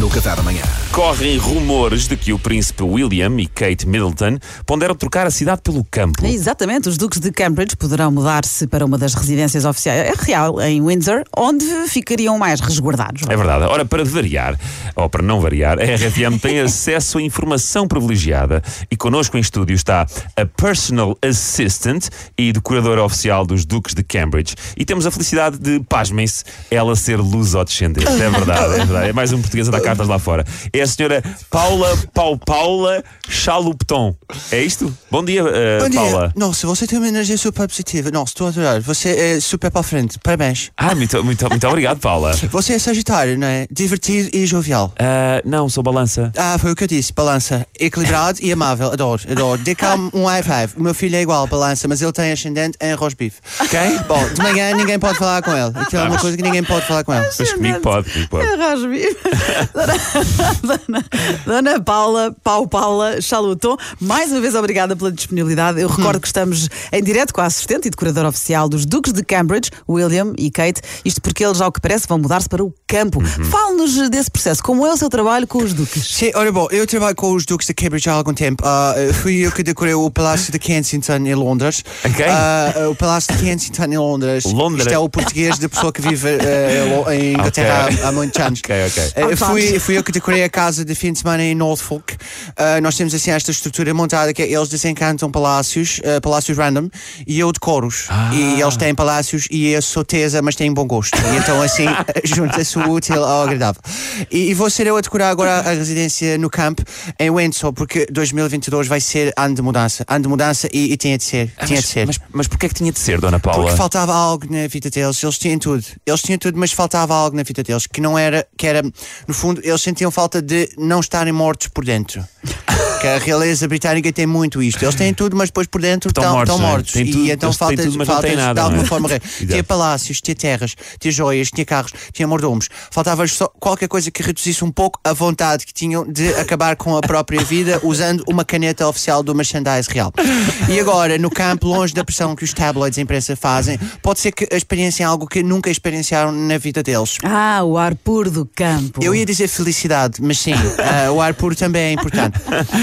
no Café da manhã. Correm rumores de que o príncipe William e Kate Middleton ponderam trocar a cidade pelo campo. Exatamente, os duques de Cambridge poderão mudar-se para uma das residências oficiais é real em Windsor, onde ficariam mais resguardados. É verdade. Ora, para variar, ou para não variar, a RFM tem acesso a informação privilegiada e connosco em estúdio está a personal assistant e decoradora oficial dos Duques de Cambridge. E temos a felicidade de, pasmem-se, ela ser luso-descendente. É verdade, é verdade. É mais um português a dar cartas lá fora. É a senhora Paula Pau Paula Chalupton. É isto? Bom dia, uh, Bom dia. Paula. Nossa, você tem uma energia super positiva. Nossa, estou a adorar. Você é super para frente. Parabéns. Ah, muito, muito, muito obrigado, Paula. Você é Sagitário, não é? Divertido e jovial. Ah, não, sou balança. Ah, foi o que eu disse. Balança. Equilibrado e amável. Adoro, adoro. Dê cá um high five. O meu filho é igual, balança, mas ele tem ascendente em arroz bife. Quem? Bom, de manhã ninguém pode falar com ele. Aquilo é uma coisa que ninguém pode falar com ele. Mas comigo pode, comigo pode. Arroz vivo. Dona, Dona, Dona Paula, Pau Paula Chaluton, mais uma vez obrigada pela disponibilidade. Eu recordo que estamos em direto com a assistente e decoradora oficial dos Duques de Cambridge, William e Kate. Isto porque eles, ao que parece, vão mudar-se para o campo. Fale-nos desse processo. Como é o seu trabalho com os Duques? Sim, olha bom, eu trabalho com os Duques de Cambridge há algum tempo. Ah, fui eu que decorei o Palácio de Kensington em Londres. Ok. Ah, o Palácio de Kensington em Londres. Londres. Isto é o português da pessoa que vive lo- em Inglaterra Ok. há, há muitos anos. Ok, ok. Eh, Há fui, fui eu que decorei a casa de fim de semana em Norfolk. Ah, nós temos assim esta estrutura montada que é, eles desencantam palácios, ah, palácios random, e eu decoro-os. Ah. E eles têm palácios e eu sou tesa, mas têm bom gosto. E então assim junta-se o útil ao agradável. E, e vou ser eu a decorar agora a residência no campo em Windsor, porque 2022 vai ser ano de mudança. Ano de mudança e, e tinha de ser. tinha de ser. Ah, Mas, mas porquê é que tinha de ser, Dona Paula? Porque faltava algo na vida deles, eles tinham tudo. Eles tinham tudo, mas faltava algo na vida deles, que não era, que era, no fundo, eles sentiam falta de não estarem mortos por dentro. Que a realeza britânica tem muito isto. Eles têm tudo, mas depois por dentro Estão mortos, é? mortos. Tudo, e então falta, tudo, mas não falta nada, de alguma não é? forma. Tinha palácios, tinha terras, tinha joias, tinha carros, tinha mordomos. Faltava só qualquer coisa que reduzisse um pouco a vontade que tinham de acabar com a própria vida usando uma caneta oficial do merchandise real. E agora, no campo, longe da pressão que os tabloids e a imprensa fazem, pode ser que experienciem algo que nunca experienciaram na vida deles. Ah, o ar puro do campo. Eu ia dizer felicidade, mas sim, ah, o ar puro também é importante.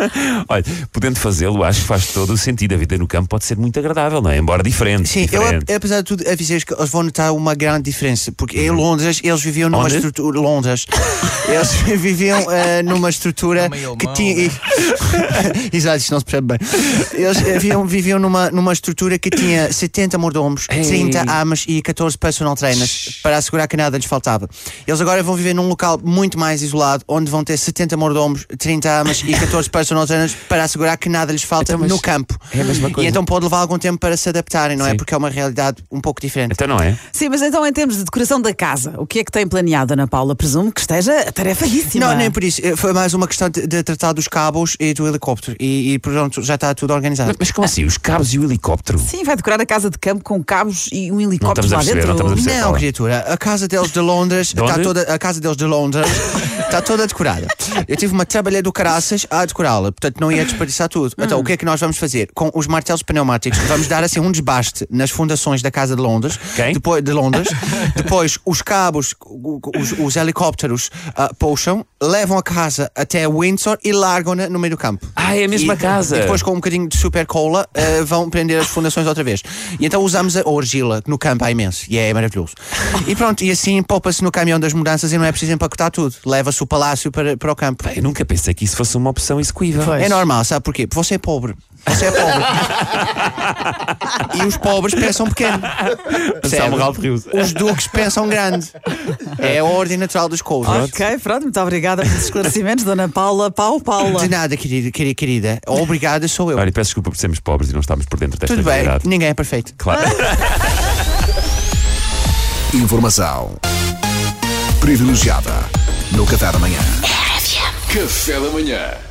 Olha, podendo fazê-lo, acho que faz todo o sentido. A vida no campo pode ser muito agradável, não é? Embora diferente. Sim, eu, diferente. ap- apesar de tudo, avisei que eles vão notar uma grande diferença, porque em Londres eles viviam numa Onde? estrutura. Londres. Eles viviam eh, numa estrutura que tinha. Exato, isto não se percebe bem. Eles eh, viviam, viviam numa, numa estrutura que tinha 70 mordomos, Ei. 30 amas e 14 personal trainers para assegurar que nada lhes faltava. Eles agora vão viver num local muito mais isolado, onde vão ter 70 mordomos, 30 amas e 14 personal trainers para assegurar que nada lhes falta Então, mas no campo. é a mesma coisa. E então pode levar algum tempo para se adaptarem, não é? Sim. Porque é uma realidade um pouco diferente. Então não é? Sim, mas então em termos de decoração da casa, o que é que tem planeado, Ana Paula? Presumo que esteja tarefadíssima. Não, nem por isso. Eh, Foi mais uma questão de, de tratar dos cabos e do helicóptero. E, e pronto, já está tudo organizado. Mas como assim? Os cabos e o helicóptero? Sim, vai decorar a casa de campo com cabos e um helicóptero lá perceber, dentro. não perceber. Não, criatura, a casa deles de Londres está toda a casa deles de Londres está toda decorada. Eu tive uma trabalha do caraças a portanto não ia desperdiçar tudo. Então o que é que nós vamos fazer? Com os martelos pneumáticos, vamos dar assim um desbaste nas fundações da casa de Londres, Quem? depois de Londres. depois os cabos, os, os helicópteros ah, puxam, levam a casa até Windsor e largam-na no meio do campo. Ah, é a mesma E- casa. E depois com um bocadinho de super cola eh, vão prender as fundações outra vez. E então usamos a argila, que no campo há imenso, e é maravilhoso. E pronto, e assim poupa-se no caminhão das mudanças e não é preciso empacotar tudo. Leva-se o palácio para, para o campo. Eu nunca pensei que isso fosse uma opção Pois. É normal, sabe porquê? Porque você é pobre. Você é pobre. e os pobres pensam pequeno. Os duques pensam grande. É a ordem natural dos couros. Ok, pronto, muito obrigada pelos esclarecimentos, Dona Paula. Pau, Paula. De nada, querida, querida, querida. Obrigada sou eu. Olha, peço desculpa por sermos pobres e não estamos por dentro desta Tudo bem, realidade. ninguém é perfeito. Claro. Informação privilegiada no Café da manhã. Café da manhã.